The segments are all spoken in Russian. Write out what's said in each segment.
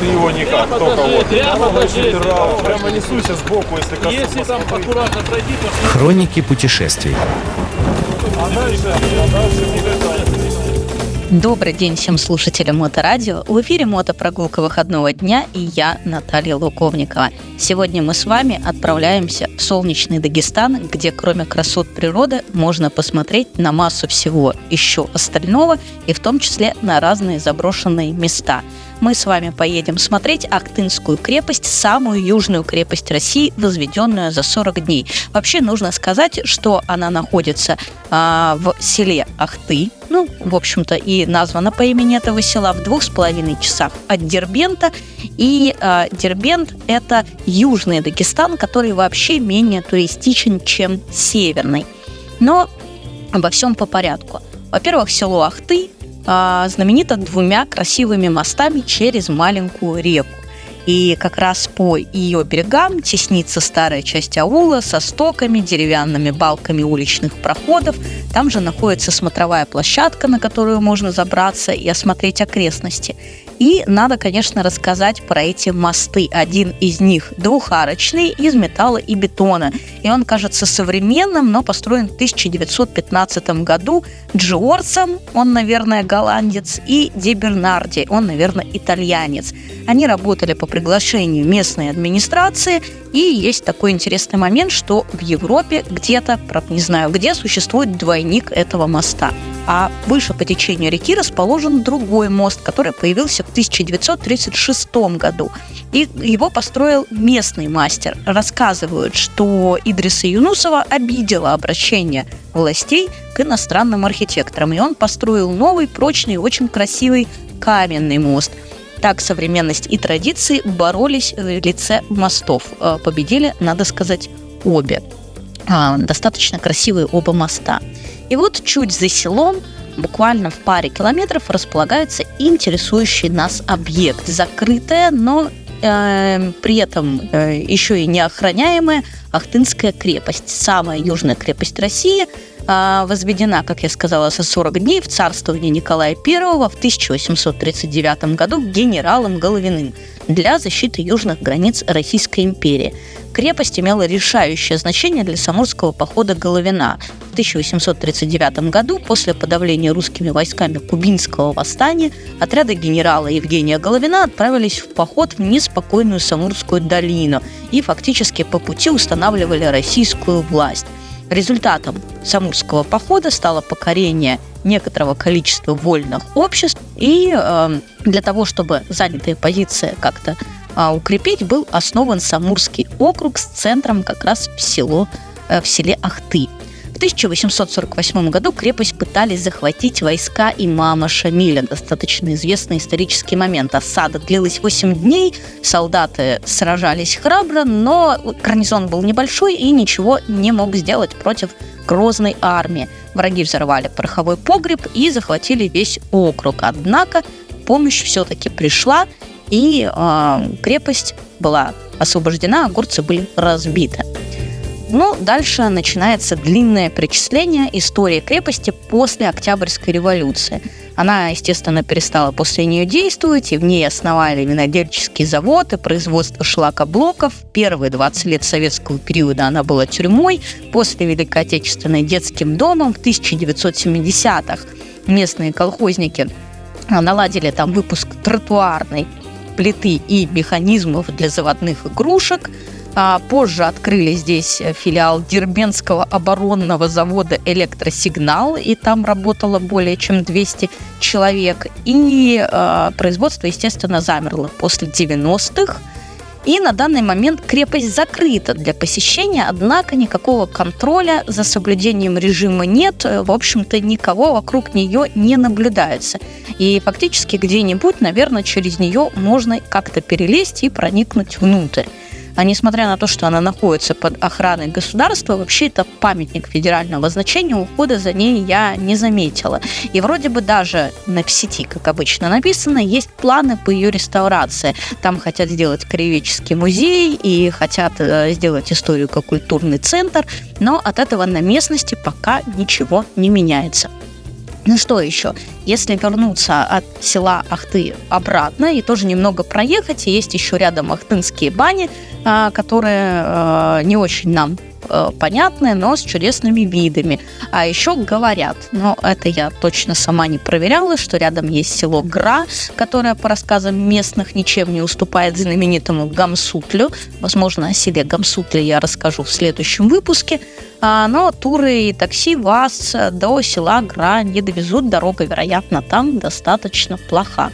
Ты его никак, только вот. прямо покажи. Прямо, прямо несуйся сбоку, если коснусь. Если там аккуратно пройти, то Хроники путешествий. А дальше, а дальше никогда. Добрый день всем слушателям Моторадио. В эфире мотопрогулка выходного дня и я, Наталья Луковникова. Сегодня мы с вами отправляемся в солнечный Дагестан, где кроме красот природы можно посмотреть на массу всего еще остального и в том числе на разные заброшенные места – мы с вами поедем смотреть Актынскую крепость, самую южную крепость России, возведенную за 40 дней. Вообще нужно сказать, что она находится а, в селе Ахты, ну, в общем-то, и названа по имени этого села в двух с половиной часах от Дербента. И а, Дербент – это южный Дагестан, который вообще менее туристичен, чем северный. Но обо всем по порядку. Во-первых, село Ахты а, знаменита двумя красивыми мостами через маленькую реку. И как раз по ее берегам теснится старая часть аула со стоками, деревянными балками уличных проходов. Там же находится смотровая площадка, на которую можно забраться и осмотреть окрестности. И надо, конечно, рассказать про эти мосты. Один из них двухарочный, из металла и бетона. И он кажется современным, но построен в 1915 году Джорсом, он, наверное, голландец, и Ди Бернарди, он, наверное, итальянец. Они работали по приглашению местной администрации, и есть такой интересный момент, что в Европе где-то, правда не знаю где, существует двойник этого моста. А выше по течению реки расположен другой мост, который появился в 1936 году. И его построил местный мастер. Рассказывают, что Идриса Юнусова обидела обращение властей к иностранным архитекторам. И он построил новый, прочный, очень красивый каменный мост – так современность и традиции боролись в лице мостов. Э, победили, надо сказать, обе. А, достаточно красивые оба моста. И вот чуть за селом, буквально в паре километров, располагается интересующий нас объект. Закрытая, но э, при этом э, еще и неохраняемая Ахтынская крепость. Самая южная крепость России – а, возведена, как я сказала, за 40 дней в царствование Николая I в 1839 году генералом Головиным для защиты южных границ Российской империи. Крепость имела решающее значение для самурского похода Головина. В 1839 году, после подавления русскими войсками кубинского восстания, отряды генерала Евгения Головина отправились в поход в неспокойную Самурскую долину и фактически по пути устанавливали российскую власть. Результатом Самурского похода стало покорение некоторого количества вольных обществ, и э, для того, чтобы занятые позиции как-то э, укрепить, был основан Самурский округ с центром как раз в, село, э, в селе Ахты. В 1848 году крепость пытались захватить войска имама Шамиля. Достаточно известный исторический момент. Осада длилась 8 дней, солдаты сражались храбро, но гарнизон был небольшой и ничего не мог сделать против грозной армии. Враги взорвали пороховой погреб и захватили весь округ. Однако помощь все-таки пришла, и э, крепость была освобождена, а горцы были разбиты. Ну, дальше начинается длинное причисление истории крепости после Октябрьской революции. Она, естественно, перестала после нее действовать, и в ней основали винодельческий завод и производство шлакоблоков. Первые 20 лет советского периода она была тюрьмой, после Великой Отечественной детским домом в 1970-х местные колхозники наладили там выпуск тротуарной плиты и механизмов для заводных игрушек – а позже открыли здесь филиал Дербенского оборонного завода «Электросигнал», и там работало более чем 200 человек. И э, производство, естественно, замерло после 90-х. И на данный момент крепость закрыта для посещения, однако никакого контроля за соблюдением режима нет. В общем-то, никого вокруг нее не наблюдается. И фактически где-нибудь, наверное, через нее можно как-то перелезть и проникнуть внутрь. А несмотря на то, что она находится под охраной государства, вообще это памятник федерального значения, ухода за ней я не заметила. И вроде бы даже на сети, как обычно написано, есть планы по ее реставрации. Там хотят сделать краеведческий музей и хотят э, сделать историко-культурный центр, но от этого на местности пока ничего не меняется. Ну что еще? Если вернуться от села Ахты обратно и тоже немного проехать, есть еще рядом Ахтынские бани, которые а, не очень нам Э, понятные, но с чудесными видами. А еще говорят, но это я точно сама не проверяла, что рядом есть село Гра, которое по рассказам местных ничем не уступает знаменитому Гамсутлю. Возможно, о селе Гамсутле я расскажу в следующем выпуске. А, но туры и такси вас до села Гра не довезут. Дорога, вероятно, там достаточно плоха.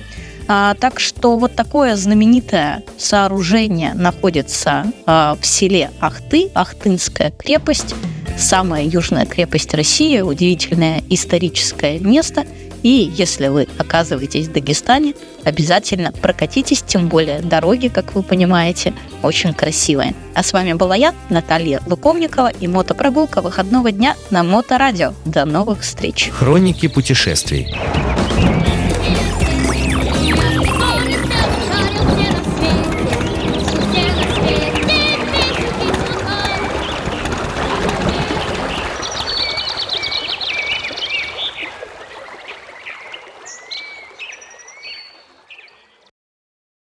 А, так что вот такое знаменитое сооружение находится а, в селе Ахты, Ахтынская крепость, самая южная крепость России, удивительное историческое место. И если вы оказываетесь в Дагестане, обязательно прокатитесь, тем более дороги, как вы понимаете, очень красивые. А с вами была я, Наталья Луковникова и мотопрогулка выходного дня на Моторадио. До новых встреч! Хроники путешествий.